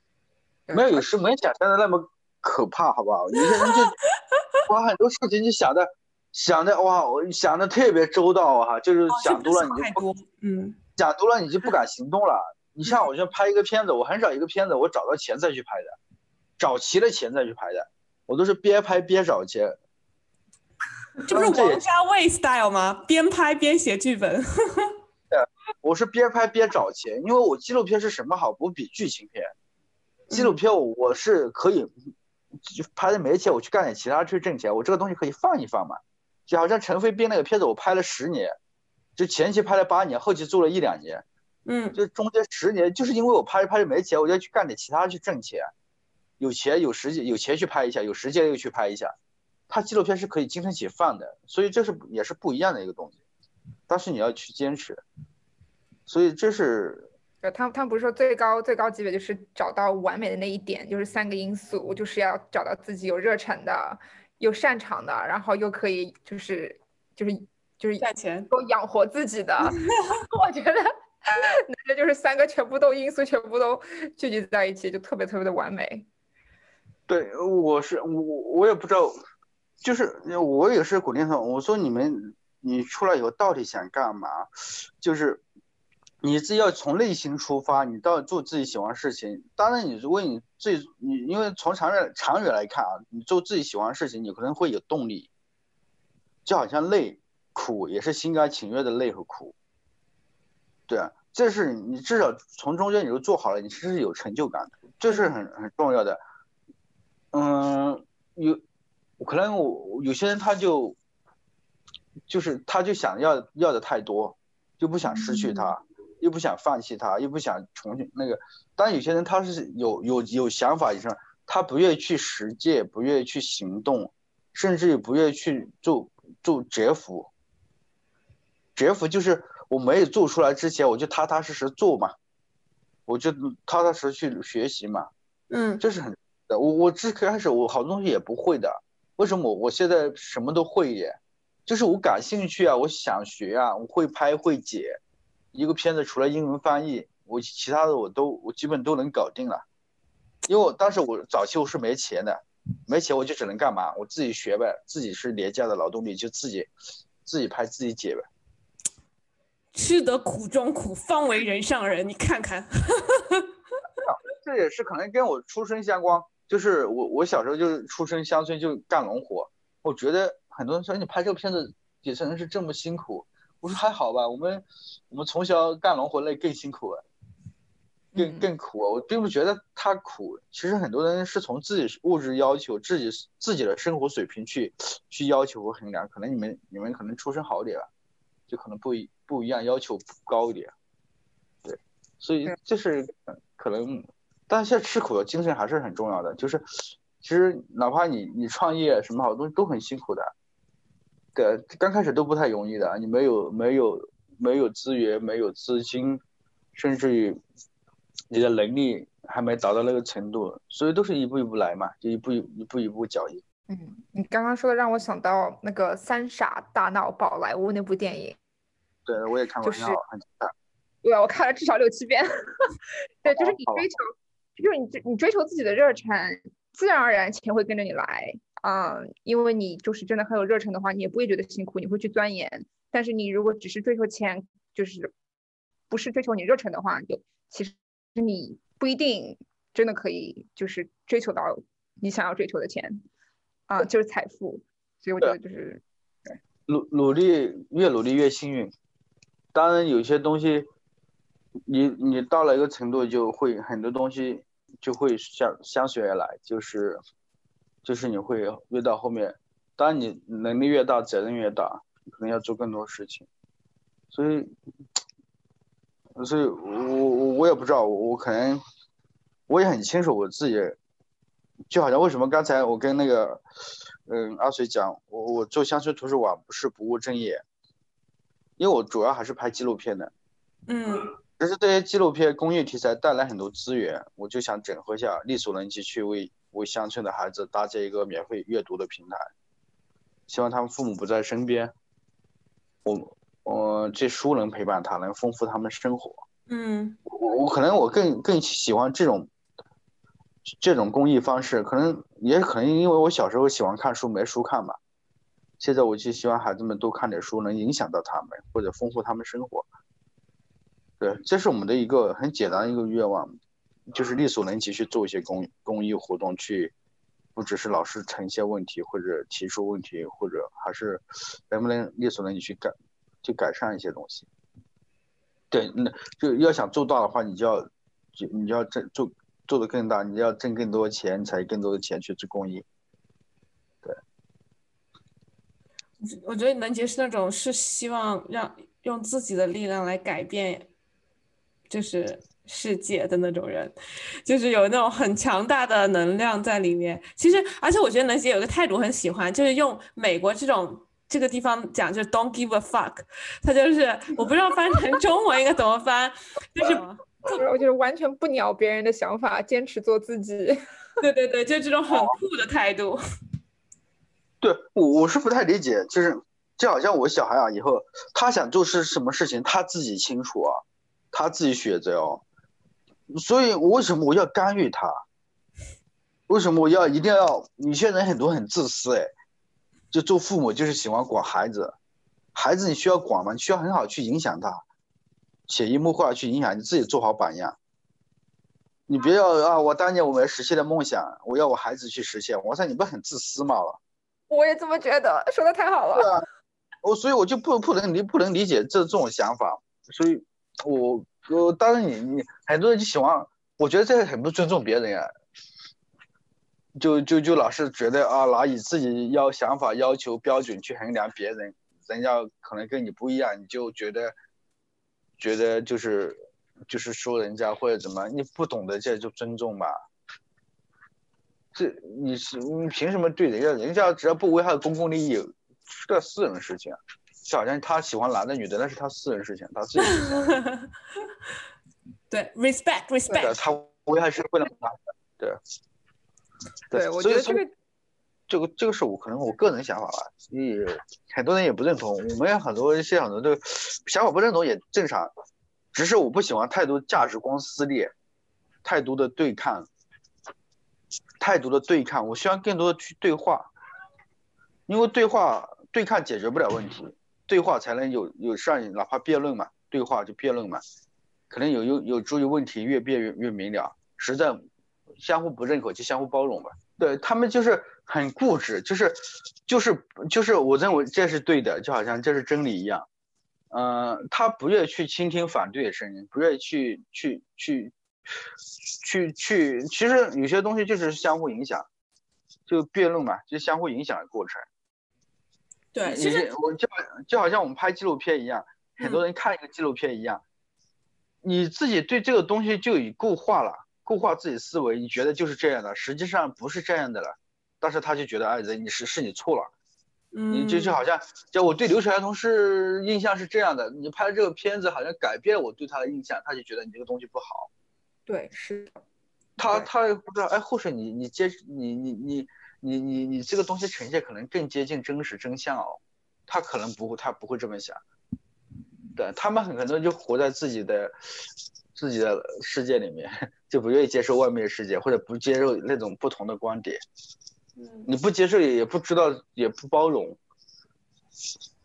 没有有时没想象的那么可怕，好不好？有些人就 把很多事情就想的想的哇，我想的特别周到哈，就是想多了你就不嗯，想多了你就不敢行动了。你像我就拍一个片子，我很少一个片子我找到钱再去拍的，找齐了钱再去拍的，我都是边拍边找钱。这不是王家卫 style 吗？边拍边写剧本。对，我是边拍边找钱，因为我纪录片是什么好？不比剧情片。纪录片我是可以拍的没钱，我去干点其他去挣钱。我这个东西可以放一放嘛。就好像陈飞斌那个片子，我拍了十年，就前期拍了八年，后期做了一两年。嗯。就中间十年，就是因为我拍着拍着没钱，我就要去干点其他去挣钱。有钱有时间有钱去拍一下，有时间又去拍一下。他纪录片是可以精神解放的，所以这是也是不一样的一个东西，但是你要去坚持，所以这是，呃，他他们不是说最高最高级别就是找到完美的那一点，就是三个因素，就是要找到自己有热忱的，又擅长的，然后又可以就是就是就是赚钱，够养活自己的。我觉得那这就是三个全部都因素全部都聚集在一起，就特别特别的完美。对，我是我我也不知道。就是我也是鼓励他们，我说你们，你出来以后到底想干嘛？就是你自己要从内心出发，你到做自己喜欢的事情。当然，你如果你自己，你因为从长远长远来看啊，你做自己喜欢的事情，你可能会有动力。就好像累苦也是心甘情愿的累和苦，对啊，这是你至少从中间你都做好了，你其实是有成就感的，这是很很重要的。嗯，有。可能我有些人他就，就是他就想要要的太多，就不想失去他，又不想放弃他，又不想重新那个。但有些人他是有有有想法，以上他不愿意去实践，不愿意去行动，甚至于不愿意去做做蛰伏。蛰伏就是我没有做出来之前，我就踏踏实实做嘛，我就踏踏实实去学习嘛。嗯，这是很的。我我最开始我好多东西也不会的。为什么我我现在什么都会耶？就是我感兴趣啊，我想学啊，我会拍会剪，一个片子除了英文翻译，我其他的我都我基本都能搞定了。因为我当时我早期我是没钱的，没钱我就只能干嘛？我自己学呗，自己是廉价的劳动力，就自己自己拍自己剪呗。吃得苦中苦，方为人上人。你看看，这也是可能跟我出身相关。就是我，我小时候就是出身乡村，就干农活。我觉得很多人说你拍这个片子，底层人是这么辛苦。我说还好吧，我们我们从小干农活累更辛苦，更更苦。我并不觉得他苦。其实很多人是从自己物质要求、自己自己的生活水平去去要求和衡量。可能你们你们可能出身好点，就可能不一不一样，要求高一点。对，所以这是可能。但是现在吃苦的精神还是很重要的，就是其实哪怕你你创业什么好东西都很辛苦的，对，刚开始都不太容易的，你没有没有没有资源，没有资金，甚至于你的能力还没达到那个程度，所以都是一步一步来嘛，就一步一一步一步脚印。嗯，你刚刚说的让我想到那个《三傻大闹宝莱坞》那部电影，对，我也看过，就是。对，我看了至少六七遍。对，就是你追求。就是你追你追求自己的热忱，自然而然钱会跟着你来啊，因为你就是真的很有热忱的话，你也不会觉得辛苦，你会去钻研，但是你如果只是追求钱，就是不是追求你热忱的话，就其实你不一定真的可以就是追求到你想要追求的钱啊，就是财富。所以我觉得就是努努力越努力越幸运。当然有些东西，你你到了一个程度，就会很多东西就会相相随而来，就是就是你会越到后面，当你能力越大，责任越大，可能要做更多事情。所以，所以我我我也不知道，我我可能我也很清楚我自己，就好像为什么刚才我跟那个嗯阿水讲，我我做乡村图书馆不是不务正业。因为我主要还是拍纪录片的，嗯，但是这些纪录片公益题材带来很多资源，我就想整合一下，力所能及去为为乡村的孩子搭建一个免费阅读的平台，希望他们父母不在身边，我我这书能陪伴他，能丰富他们生活，嗯，我我可能我更更喜欢这种这种公益方式，可能也可能因为我小时候喜欢看书，没书看吧。现在我就希望孩子们多看点书，能影响到他们或者丰富他们生活。对，这是我们的一个很简单的一个愿望，就是力所能及去做一些公公益活动，去不只是老师呈现问题或者提出问题，或者还是能不能力所能及去改，去改善一些东西。对，那就要想做大的话，你就要你就要挣做做的更大，你要挣更多钱，才更多的钱去做公益。对我觉得能杰是那种是希望让用自己的力量来改变，就是世界的那种人，就是有那种很强大的能量在里面。其实，而且我觉得能姐有个态度很喜欢，就是用美国这种这个地方讲，就是 "Don't give a fuck"，他就是我不知道翻成中文应该怎么翻，就是我就是完全不鸟别人的想法，坚持做自己。对对对，就这种很酷的态度。对我我是不太理解，就是就好像我小孩啊，以后他想做是什么事情，他自己清楚啊，他自己选择哦。所以，我为什么我要干预他？为什么我要一定要？有些人很多很自私哎，就做父母就是喜欢管孩子，孩子你需要管吗？你需要很好去影响他，潜移默化去影响你自己，做好榜样。你别要啊！我当年我没实现的梦想，我要我孩子去实现。我说，你不很自私吗？我也这么觉得，说的太好了。对啊，我所以我就不不能理不能理解这这种想法，所以，我我当然你你很多人就喜欢，我觉得这很不尊重别人呀。就就就老是觉得啊，拿以自己要想法要求标准去衡量别人，人家可能跟你不一样，你就觉得觉得就是就是说人家或者怎么，你不懂得这就尊重吧。这你是你凭什么对人家？人家只要不危害公共利益，这私人事情，就好像他喜欢男的女的，那是他私人事情，他自己。对，respect，respect。他危害社会的嘛？对。对，我觉得这个这个这个是我可能我个人想法吧，也很多人也不认同。我们很多一些很多都想法不认同也正常，只是我不喜欢太多价值观撕裂，太多的对抗。太多的对抗，我希望更多的去对话，因为对话对抗解决不了问题，对话才能有有上，哪怕辩论嘛，对话就辩论嘛，可能有有有助于问题越辩越越明了。实在相互不认可就相互包容吧。对他们就是很固执，就是就是就是我认为这是对的，就好像这是真理一样。嗯，他不愿意去倾听反对的声音，不愿意去去去。去去，其实有些东西就是相互影响，就辩论嘛，就相互影响的过程。对，其实我就就好像我们拍纪录片一样，很多人看一个纪录片一样，你自己对这个东西就已固化了，固化自己思维，你觉得就是这样的，实际上不是这样的了。但是他就觉得，哎，人你是是你错了，你就就好像，就我对刘晓彤是印象是这样的，你拍了这个片子好像改变我对他的印象，他就觉得你这个东西不好。对，是他他不知道，哎，护士你你接你你你你你你这个东西呈现可能更接近真实真相哦，他可能不会，他不会这么想，对他们很可能就活在自己的自己的世界里面，就不愿意接受外面的世界，或者不接受那种不同的观点，嗯，你不接受也也不知道也不包容，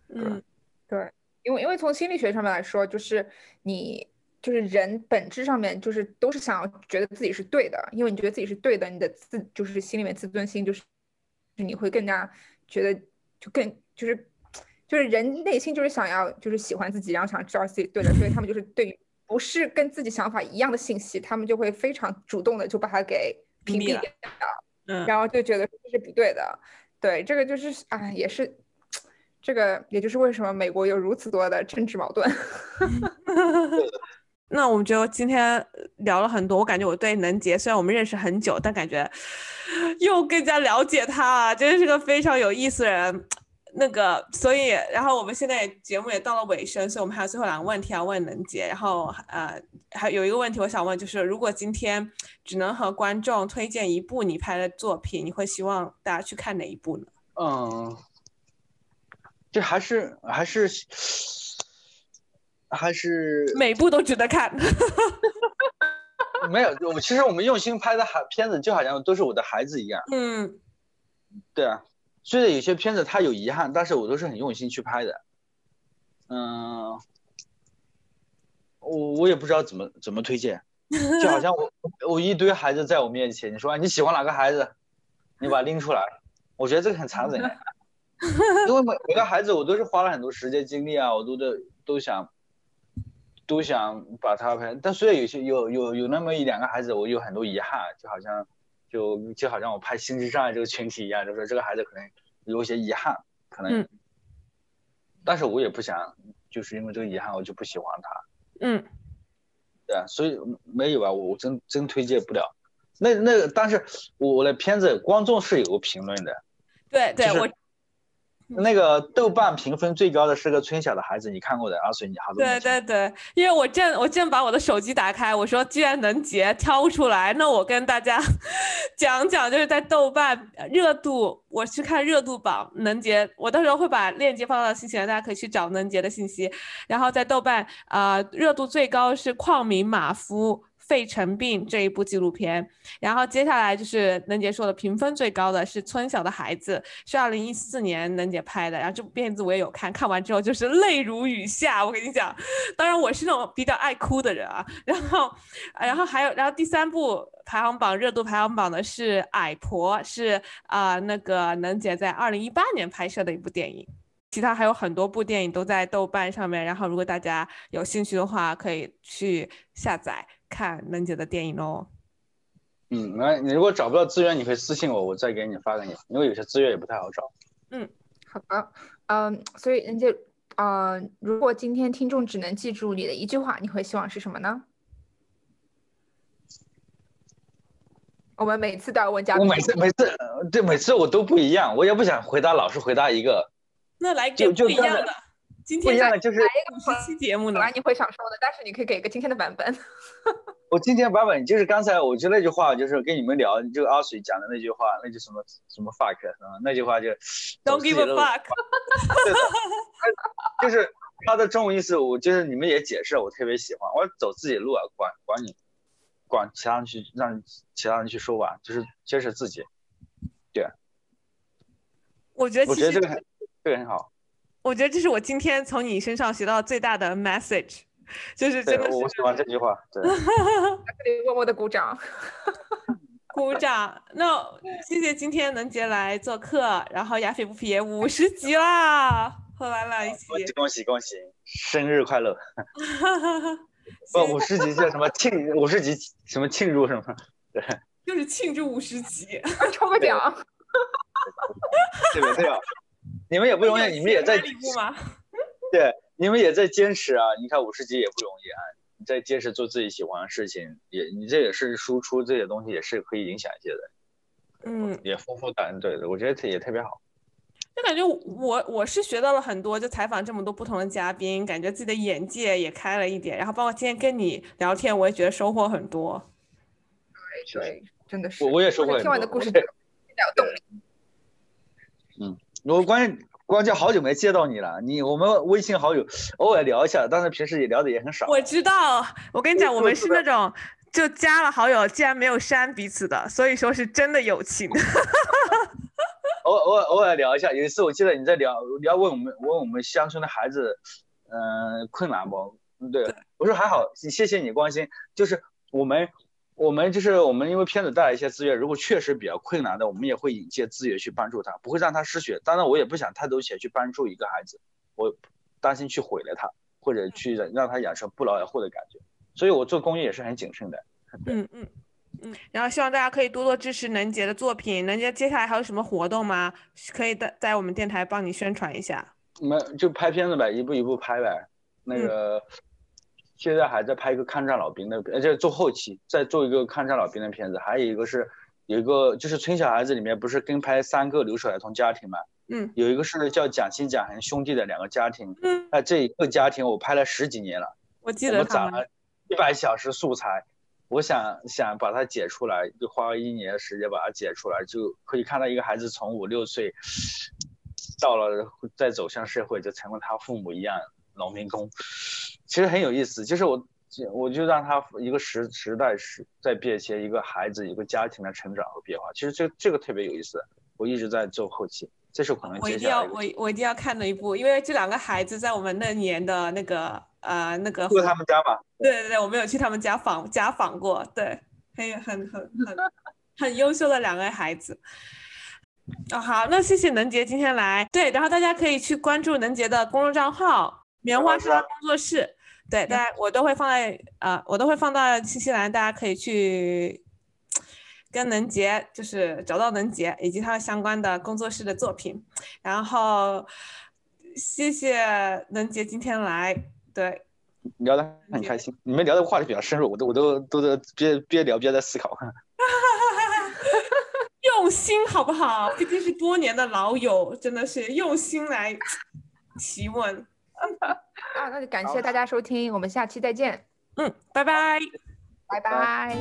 嗯。对，因为因为从心理学上面来说，就是你就是人本质上面就是都是想要觉得自己是对的，因为你觉得自己是对的，你的自就是心里面自尊心就是你会更加觉得就更就是就是人内心就是想要就是喜欢自己，然后想知道自己对的，所以他们就是对于不是跟自己想法一样的信息，他们就会非常主动的就把它给屏蔽掉，嗯，然后就觉得这是不对的。对，这个就是啊，也是这个，也就是为什么美国有如此多的政治矛盾。那我们就今天聊了很多，我感觉我对能杰虽然我们认识很久，但感觉又更加了解他，真是个非常有意思的人。那个，所以，然后我们现在节目也到了尾声，所以我们还有最后两个问题要问能杰。然后，呃，还有一个问题我想问，就是如果今天只能和观众推荐一部你拍的作品，你会希望大家去看哪一部呢？嗯，这还是还是还是每部都值得看。没有，我其实我们用心拍的孩片子，就好像都是我的孩子一样。嗯，对啊。虽然有些片子它有遗憾，但是我都是很用心去拍的。嗯，我我也不知道怎么怎么推荐，就好像我我一堆孩子在我面前，你说你喜欢哪个孩子，你把它拎出来，我觉得这个很残忍，因为每每个孩子我都是花了很多时间精力啊，我都都都想都想把他拍，但虽然有些有有有那么一两个孩子，我有很多遗憾，就好像。就就好像我拍心智障碍这个群体一样，就是这个孩子可能有一些遗憾，可能，但是我也不想，就是因为这个遗憾我就不喜欢他。嗯，对啊，所以没有啊，我真真推荐不了。那那个，但是我的片子观众是有个评论的。对对，我。那个豆瓣评分最高的是个村小的孩子，你看过的？阿水，你好多。对对对，因为我正我正把我的手机打开，我说既然能截挑出来，那我跟大家 讲讲，就是在豆瓣热度，我去看热度榜，能截，我到时候会把链接放到信息栏，大家可以去找能截的信息。然后在豆瓣啊，热度最高是矿民马夫。肺尘病这一部纪录片，然后接下来就是能姐说的评分最高的是《村小的孩子》，是二零一四年能姐拍的。然后这部片子我也有看，看完之后就是泪如雨下。我跟你讲，当然我是那种比较爱哭的人啊。然后，然后还有，然后第三部排行榜热度排行榜的是《矮婆》，是啊，那个能姐在二零一八年拍摄的一部电影。其他还有很多部电影都在豆瓣上面，然后如果大家有兴趣的话，可以去下载。看能姐的电影哦。嗯，来，你如果找不到资源，你可以私信我，我再给你发给你，因为有些资源也不太好找。嗯，好的，嗯，所以人家，呃，如果今天听众只能记住你的一句话，你会希望是什么呢？我们每次都要问嘉宾，我每次每次对每次我都不一样，我也不想回答老是回答一个，那来给不一样的。今天就是来一个期节目呢，你会想说的，但是你可以给一个今天的版本。我今天版本就是刚才我就那句话，就是跟你们聊，就阿水讲的那句话，那句什么什么 fuck 啊？那句话就 don't give a fuck。就是他的中文意思，我就是你们也解释，我特别喜欢。我走自己路啊，管管你，管其他人去让其他人去说吧，就是坚持自己。对。我觉得我觉得这个很这个很好。我觉得这是我今天从你身上学到最大的 message，就是真的是。我喜欢这句话。对。默默的鼓掌。鼓掌。那谢谢今天能杰来做客，然后亚菲不皮也五十集啦，和兰兰一起。恭喜恭喜，生日快乐。不，五十集叫什么庆？五十集什么庆祝什么？对。就是庆祝五十集，抽个奖。对不对？你们也不容易，你们也在 对，你们也在坚持啊！你看五十级也不容易啊，你在坚持做自己喜欢的事情，也你这也是输出这些东西，也是可以影响一些的，嗯，也丰富感，对的，我觉得也特别好。就感觉我我是学到了很多，就采访这么多不同的嘉宾，感觉自己的眼界也开了一点，然后包括今天跟你聊天，我也觉得收获很多。对，真的是，我我也收获很多。听完的故事更有动力。嗯。我关键关键好久没见到你了，你我们微信好友偶尔聊一下，但是平时也聊的也很少。我知道，我跟你讲，我们是那种就加了好友，竟然没有删彼此的，所以说是真的友情。偶偶尔偶尔聊一下。有一次我记得你在聊聊问我们问我们乡村的孩子，嗯、困难不？对，我说还好，谢谢你关心。就是我们我们就是我们因为片子带来一些资源，如果确实比较困难的，我们也会引介资源去帮助他，不会让他失血。当然，我也不想太多钱去帮助一个孩子，我担心去毁了他，或者去让他养成不劳而获的感觉。所以我做公益也是很谨慎的。嗯嗯嗯，然后希望大家可以多多支持能杰的作品。能杰接下来还有什么活动吗？可以在在我们电台帮你宣传一下。我们就拍片子呗，一步一步拍呗。那个、现在还在拍一个抗战老兵的，呃，就是做后期，再做一个抗战老兵的片子。还有一个是有一个就是村小孩子里面不是跟拍三个留守儿童家庭嘛？嗯有一个是叫蒋欣蒋恒兄弟的两个家庭。嗯，那这一个家庭我拍了十几年了，我记得他们。们攒了一百小时素材。我想想把它解出来，就花了一年时间把它解出来，就可以看到一个孩子从五六岁到了再走向社会，就成了他父母一样农民工，其实很有意思。就是我我就让他一个时时代是在变迁，一个孩子一个家庭的成长和变化，其实这这个特别有意思。我一直在做后期，这是可能我一定要我我一定要看的一部，因为这两个孩子在我们那年的那个呃那个住他们家嘛，对对对，我们有去他们家访家访过，对，很很很很很优秀的两个孩子。啊、好，那谢谢能杰今天来，对，然后大家可以去关注能杰的公众账号“棉花沙拉工作室”，对，大家我都会放在呃，我都会放到新西兰，大家可以去跟能杰就是找到能杰以及他相关的工作室的作品，然后谢谢能杰今天来，对。聊得很开心。你们聊的话题比较深入，我都我都都在边边聊边在思考。用心好不好？毕竟是多年的老友，真的是用心来 提问。啊，那就感谢大家收听，我们下期再见，嗯，拜拜。拜拜